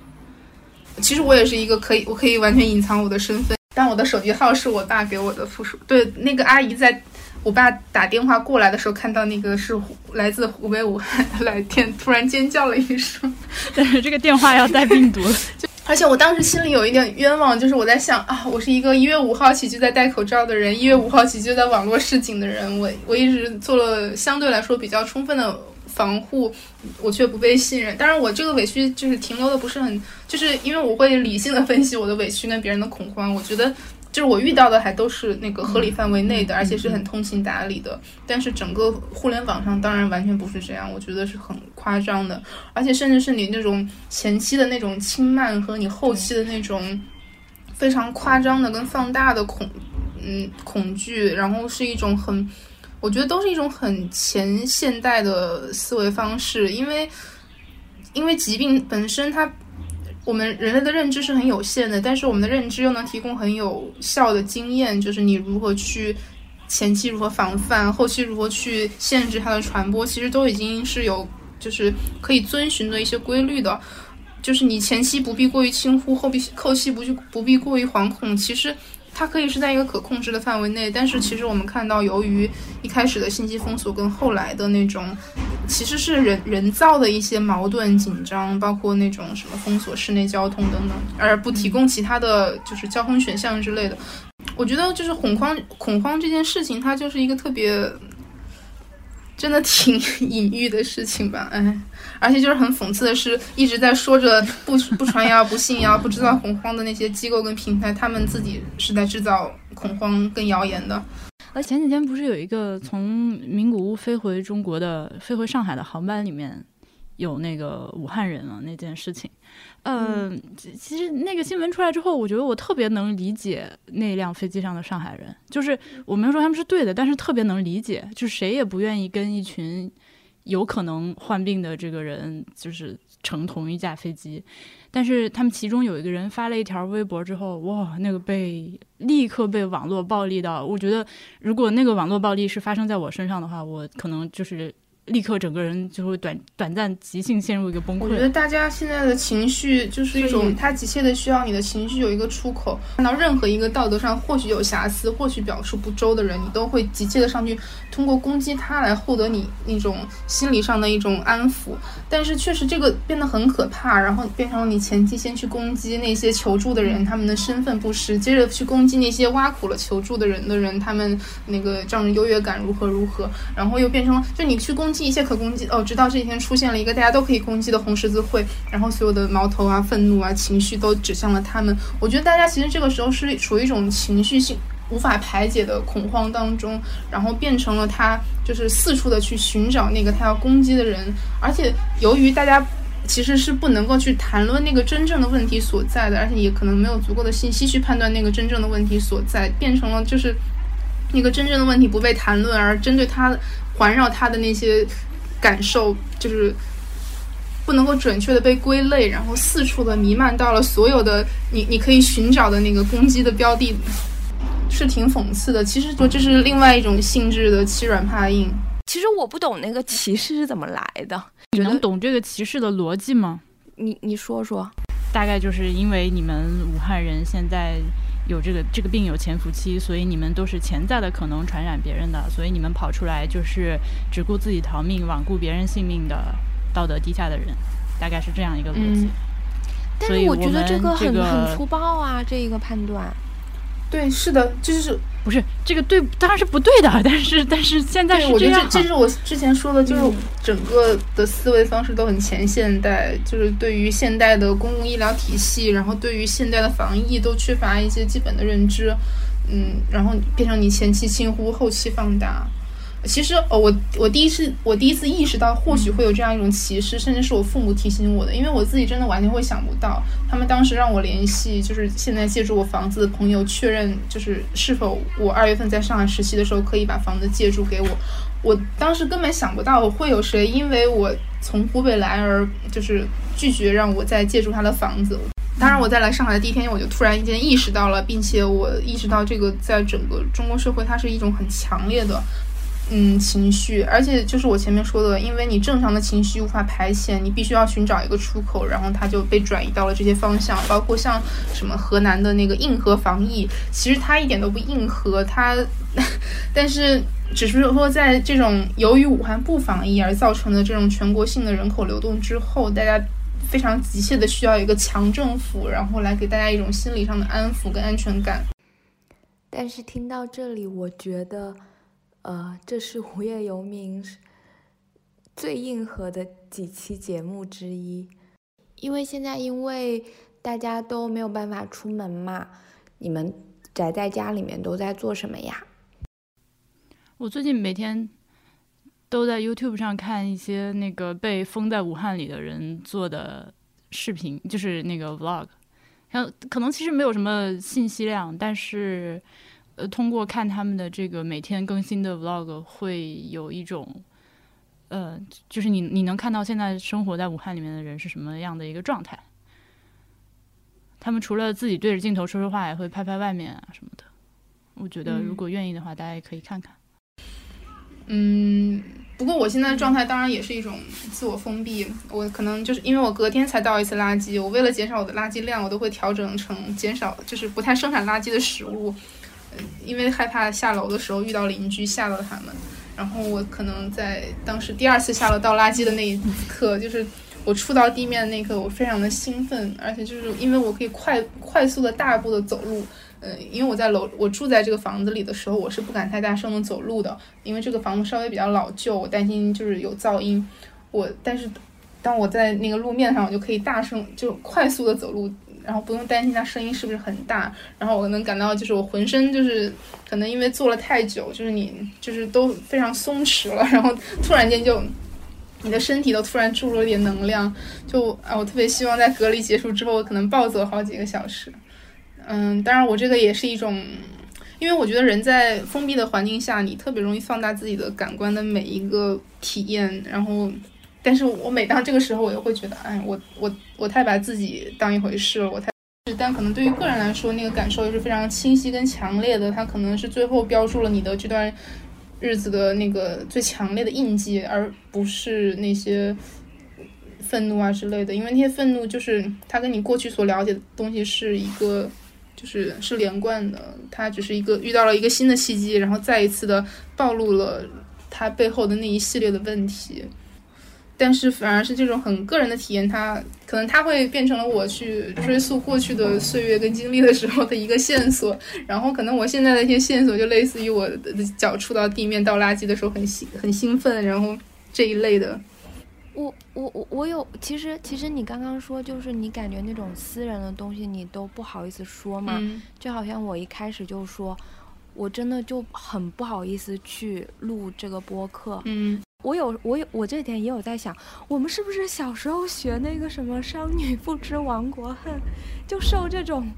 其实我也是一个可以，我可以完全隐藏我的身份，但我的手机号是我爸给我的附属。对，那个阿姨在我爸打电话过来的时候，看到那个是来自湖北武汉的来电，突然尖叫了一声。但是这个电话要带病毒。而且我当时心里有一点冤枉，就是我在想啊，我是一个一月五号起就在戴口罩的人，一月五号起就在网络示警的人，我我一直做了相对来说比较充分的防护，我却不被信任。当然，我这个委屈就是停留的不是很，就是因为我会理性的分析我的委屈跟别人的恐慌，我觉得。就是我遇到的还都是那个合理范围内的，而且是很通情达理的。但是整个互联网上当然完全不是这样，我觉得是很夸张的，而且甚至是你那种前期的那种轻慢和你后期的那种非常夸张的跟放大的恐嗯恐惧，然后是一种很，我觉得都是一种很前现代的思维方式，因为因为疾病本身它。我们人类的认知是很有限的，但是我们的认知又能提供很有效的经验，就是你如何去前期如何防范，后期如何去限制它的传播，其实都已经是有就是可以遵循的一些规律的。就是你前期不必过于轻忽，后必后期不去不必过于惶恐，其实。它可以是在一个可控制的范围内，但是其实我们看到，由于一开始的信息封锁跟后来的那种，其实是人人造的一些矛盾紧张，包括那种什么封锁室内交通等等，而不提供其他的就是交通选项之类的。我觉得就是恐慌恐慌这件事情，它就是一个特别。真的挺 隐喻的事情吧，哎，而且就是很讽刺的是，一直在说着不不传谣、不信谣、不制造恐慌的那些机构跟平台，他们自己是在制造恐慌跟谣言的。而前几天不是有一个从名古屋飞回中国的、飞回上海的航班里面有那个武汉人了那件事情？嗯，其实那个新闻出来之后，我觉得我特别能理解那辆飞机上的上海人，就是我没有说他们是对的，但是特别能理解，就是谁也不愿意跟一群有可能患病的这个人就是乘同一架飞机。但是他们其中有一个人发了一条微博之后，哇，那个被立刻被网络暴力到，我觉得如果那个网络暴力是发生在我身上的话，我可能就是。立刻整个人就会短短暂急性陷入一个崩溃。我觉得大家现在的情绪就是一种，他急切的需要你的情绪有一个出口。看到任何一个道德上或许有瑕疵、或许表述不周的人，你都会急切的上去通过攻击他来获得你那种心理上的一种安抚。但是确实这个变得很可怕，然后变成了你前期先去攻击那些求助的人，他们的身份不实，接着去攻击那些挖苦了求助的人的人，他们那个仗着优越感如何如何，然后又变成了就你去攻。一切可攻击哦，直到这一天出现了一个大家都可以攻击的红十字会，然后所有的矛头啊、愤怒啊、情绪都指向了他们。我觉得大家其实这个时候是处于一种情绪性无法排解的恐慌当中，然后变成了他就是四处的去寻找那个他要攻击的人，而且由于大家其实是不能够去谈论那个真正的问题所在的，而且也可能没有足够的信息去判断那个真正的问题所在，变成了就是那个真正的问题不被谈论，而针对他。环绕他的那些感受，就是不能够准确的被归类，然后四处的弥漫到了所有的你你可以寻找的那个攻击的标的，是挺讽刺的。其实说这是另外一种性质的欺软怕硬。其实我不懂那个歧视是怎么来的，你能懂这个歧视的逻辑吗？你你说说。大概就是因为你们武汉人现在有这个这个病有潜伏期，所以你们都是潜在的可能传染别人的，所以你们跑出来就是只顾自己逃命，罔顾别人性命的道德低下的人，大概是这样一个逻辑。嗯但是我觉得这个很、这很粗暴啊，这一个判断。对，是的，就是不是这个对，当然是不对的，但是但是现在，是这样我觉得这，这是我之前说的，就是嗯整个的思维方式都很前现代，就是对于现代的公共医疗体系，然后对于现代的防疫都缺乏一些基本的认知，嗯，然后变成你前期轻忽，后期放大。其实，呃，我我第一次我第一次意识到，或许会有这样一种歧视，甚至是我父母提醒我的，因为我自己真的完全会想不到，他们当时让我联系，就是现在借住我房子的朋友，确认就是是否我二月份在上海实习的时候可以把房子借住给我。我当时根本想不到会有谁因为我从湖北来而就是拒绝让我再借住他的房子。当然，我在来上海的第一天，我就突然间意识到了，并且我意识到这个在整个中国社会，它是一种很强烈的。嗯，情绪，而且就是我前面说的，因为你正常的情绪无法排遣，你必须要寻找一个出口，然后它就被转移到了这些方向，包括像什么河南的那个硬核防疫，其实它一点都不硬核，它，但是只是说在这种由于武汉不防疫而造成的这种全国性的人口流动之后，大家非常急切的需要一个强政府，然后来给大家一种心理上的安抚跟安全感。但是听到这里，我觉得，呃，这是无业游民最硬核的几期节目之一，因为现在因为大家都没有办法出门嘛，你们宅在家里面都在做什么呀？我最近每天都在 YouTube 上看一些那个被封在武汉里的人做的视频，就是那个 Vlog。然后可能其实没有什么信息量，但是呃，通过看他们的这个每天更新的 Vlog，会有一种呃，就是你你能看到现在生活在武汉里面的人是什么样的一个状态。他们除了自己对着镜头说说话，也会拍拍外面啊什么的。我觉得如果愿意的话，大家也可以看看。嗯，不过我现在的状态当然也是一种自我封闭。我可能就是因为我隔天才倒一次垃圾，我为了减少我的垃圾量，我都会调整成减少，就是不太生产垃圾的食物。因为害怕下楼的时候遇到邻居吓到他们，然后我可能在当时第二次下楼倒垃圾的那一刻，就是我触到地面的那一刻，我非常的兴奋，而且就是因为我可以快快速的大步的走路。呃，因为我在楼，我住在这个房子里的时候，我是不敢太大声的走路的，因为这个房子稍微比较老旧，我担心就是有噪音。我但是当我在那个路面上，我就可以大声就快速的走路，然后不用担心它声音是不是很大。然后我能感到就是我浑身就是可能因为坐了太久，就是你就是都非常松弛了，然后突然间就。你的身体都突然注入了点能量，就啊，我特别希望在隔离结束之后，可能暴走好几个小时。嗯，当然我这个也是一种，因为我觉得人在封闭的环境下，你特别容易放大自己的感官的每一个体验。然后，但是我每当这个时候，我又会觉得，哎，我我我太把自己当一回事了，我太。但可能对于个人来说，那个感受又是非常清晰跟强烈的，它可能是最后标注了你的这段日子的那个最强烈的印记，而不是那些愤怒啊之类的。因为那些愤怒就是它跟你过去所了解的东西是一个。就是是连贯的，它只是一个遇到了一个新的契机，然后再一次的暴露了它背后的那一系列的问题。但是反而是这种很个人的体验，它可能它会变成了我去追溯过去的岁月跟经历的时候的一个线索。然后可能我现在的一些线索就类似于我的脚触到地面倒垃圾的时候很兴很兴奋，然后这一类的。我我我我有，其实其实你刚刚说，就是你感觉那种私人的东西你都不好意思说嘛，嗯就好像我一开始就说，我真的就很不好意思去录这个播客。嗯我有我有我这几天也有在想，我们是不是小时候学那个什么“商女不知亡国恨”，就受这种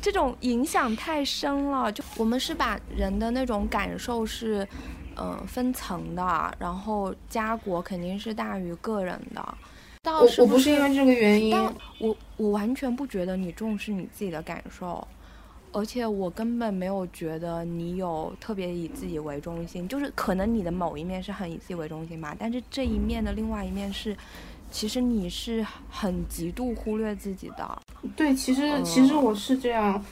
这种影响太深了。就我们是把人的那种感受是。呃，分层的，然后家国肯定是大于个人的。我我不是因为这个原因，但我我完全不觉得你重视你自己的感受，而且我根本没有觉得你有特别以自己为中心。就是可能你的某一面是很以自己为中心吧，但是这一面的另外一面是，其实你是很极度忽略自己的。对，其实其实我是这样。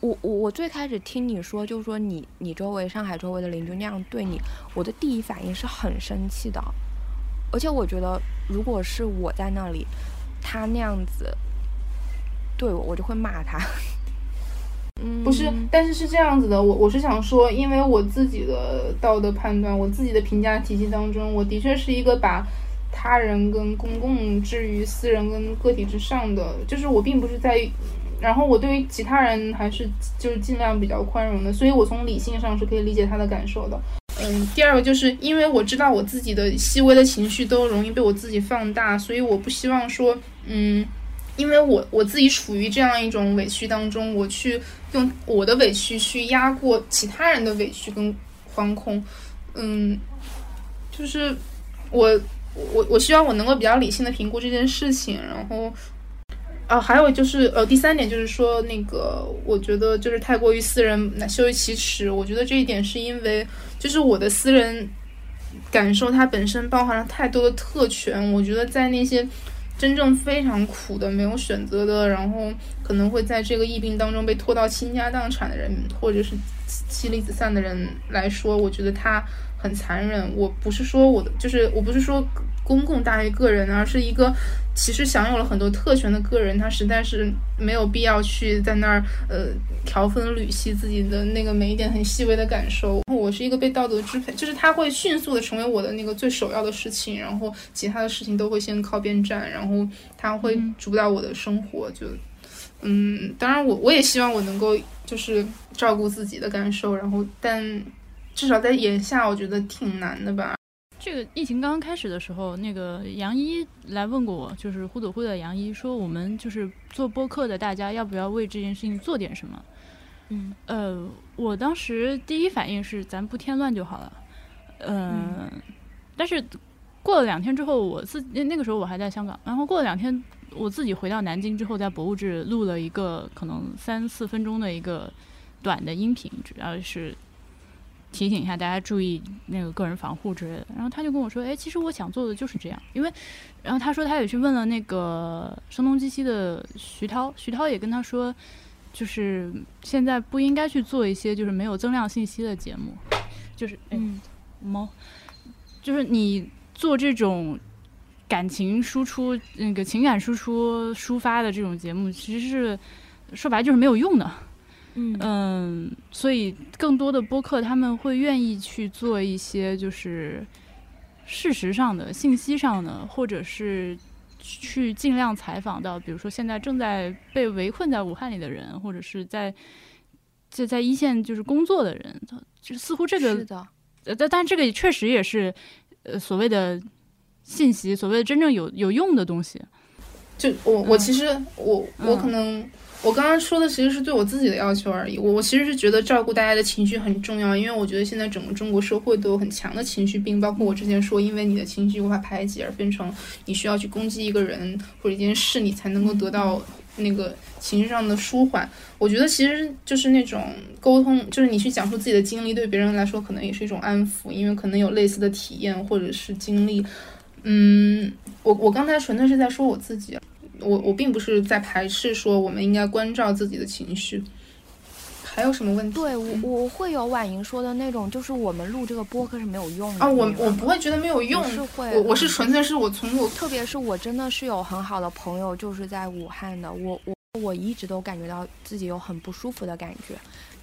我我我最开始听你说，就是说你你周围上海周围的邻居那样对你，我的第一反应是很生气的。而且我觉得，如果是我在那里，他那样子对我，我就会骂他。不是，但是是这样子的，我我是想说，因为我自己的道德判断，我自己的评价体系当中，我的确是一个把他人跟公共置于私人跟个体之上的，就是我并不是在，然后我对于其他人还是就是尽量比较宽容的，所以我从理性上是可以理解他的感受的。嗯，第二个就是因为我知道我自己的细微的情绪都容易被我自己放大，所以我不希望说，嗯。因为我我自己处于这样一种委屈当中，我去用我的委屈去压过其他人的委屈跟惶恐，嗯，就是我我我希望我能够比较理性的评估这件事情，然后，啊，还有就是呃，第三点就是说那个，我觉得就是太过于私人，羞于启齿。我觉得这一点是因为就是我的私人感受，它本身包含了太多的特权。我觉得在那些。真正非常苦的、没有选择的，然后可能会在这个疫病当中被拖到倾家荡产的人，或者是妻离子散的人来说，我觉得他很残忍。我不是说我的，就是我不是说。公共大于个人，而是一个其实享有了很多特权的个人，他实在是没有必要去在那儿呃调分缕析自己的那个每一点很细微的感受。我是一个被道德支配，就是他会迅速的成为我的那个最首要的事情，然后其他的事情都会先靠边站，然后他会主导我的生活。就嗯，当然我我也希望我能够就是照顾自己的感受，然后但至少在眼下，我觉得挺难的吧。这个疫情刚刚开始的时候，那个杨一来问过我，就是呼朵呼的杨一说，我们就是做播客的，大家要不要为这件事情做点什么？嗯，呃，我当时第一反应是咱不添乱就好了，嗯，但是过了两天之后，我自那那个时候我还在香港，然后过了两天，我自己回到南京之后，在博物志录了一个可能三四分钟的一个短的音频，主要是。提醒一下大家注意那个个人防护之类的。然后他就跟我说：“哎，其实我想做的就是这样。”因为，然后他说他也去问了那个声东击西的徐涛，徐涛也跟他说，就是现在不应该去做一些就是没有增量信息的节目，就是嗯，猫，就是你做这种感情输出、那个情感输出、抒发的这种节目，其实是说白就是没有用的。嗯所以更多的播客他们会愿意去做一些就是事实上的信息上的，或者是去尽量采访到，比如说现在正在被围困在武汉里的人，或者是在在在一线就是工作的人，就似乎这个是的，但但这个确实也是呃所谓的信息，所谓的真正有有用的东西。就我我其实我我可能。我刚刚说的其实是对我自己的要求而已。我我其实是觉得照顾大家的情绪很重要，因为我觉得现在整个中国社会都有很强的情绪病，包括我之前说，因为你的情绪无法排解而变成你需要去攻击一个人或者一件事，你才能够得到那个情绪上的舒缓。我觉得其实就是那种沟通，就是你去讲述自己的经历，对别人来说可能也是一种安抚，因为可能有类似的体验或者是经历。嗯，我我刚才纯粹是在说我自己。我我并不是在排斥说我们应该关照自己的情绪，还有什么问题？对我我会有婉莹说的那种，就是我们录这个播客是没有用的啊。我我不会觉得没有用，是会我我是纯粹是我从我，特别是我真的是有很好的朋友，就是在武汉的，我我我一直都感觉到自己有很不舒服的感觉，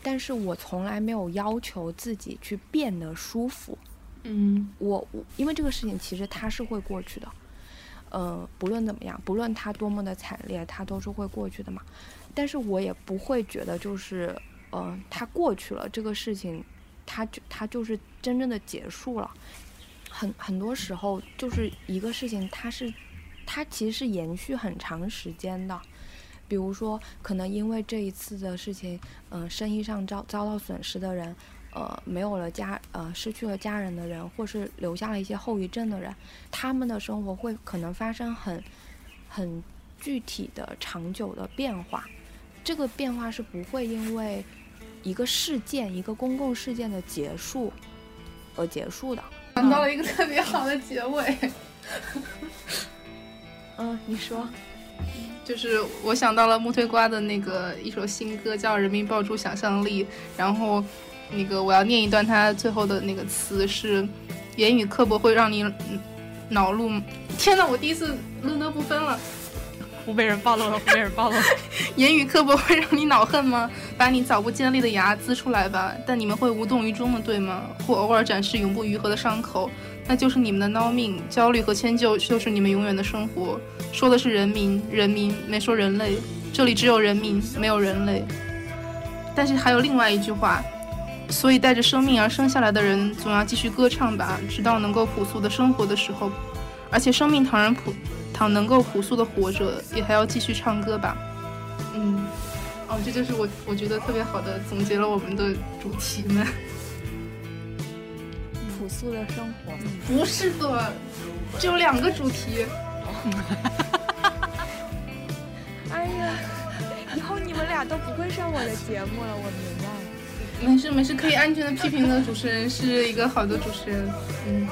但是我从来没有要求自己去变得舒服。嗯，我我因为这个事情其实它是会过去的。呃，不论怎么样，不论它多么的惨烈，它都是会过去的嘛。但是我也不会觉得就是，呃，它过去了这个事情，它就它就是真正的结束了。很很多时候就是一个事情，它是它其实是延续很长时间的。比如说，可能因为这一次的事情，嗯，生意上遭遭到损失的人。呃，没有了家，呃，失去了家人的人，或是留下了一些后遗症的人，他们的生活会可能发生很、很具体的、长久的变化。这个变化是不会因为一个事件、一个公共事件的结束而结束的。想到了一个特别好的结尾。嗯，你说。就是我想到了木推瓜的那个一首新歌，叫《人民爆出想象力》，然后那个我要念一段他最后的那个词是：言语刻薄会让你恼怒。天呐，我第一次论德不分了。湖北人暴露了，湖北人暴露了。言语刻薄会让你恼恨吗？把你早不尖利的牙呲出来吧。但你们会无动于衷的，对吗？或偶尔展示永不愈合的伤口，那就是你们的孬命。焦虑和迁就就是你们永远的生活。说的是人民，人民没说人类，这里只有人民，没有人类。但是还有另外一句话，所以带着生命而生下来的人，总要继续歌唱吧，直到能够朴素的生活的时候。而且生命倘然朴，倘能够朴素的活着，也还要继续唱歌吧。嗯，哦，这就是我我觉得特别好的总结了我们的主题们。朴素的生活？不是的，只有两个主题。哎呀，以后你们俩都不会上我的节目了，我明。没事没事，可以安全的批评的主持人是一个好的主持人。嗯。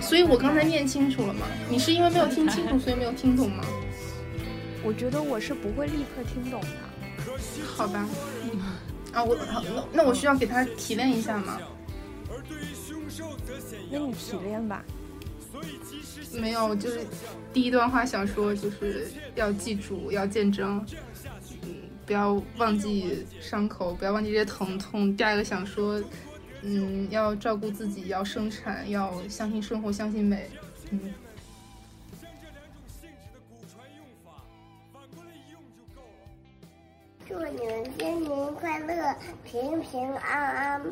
所以我刚才念清楚了吗？你是因为没有听清楚，所以没有听懂吗？我觉得我是不会立刻听懂的。好吧。啊，我那那我需要给他提炼一下吗？那你提炼吧。没有，就是第一段话想说，就是要记住，要见证，嗯，不要忘记伤口，不要忘记这些疼痛。第二个想说，嗯，要照顾自己，要生产，要相信生活，相信美，嗯。祝你们新年快乐，平平安安。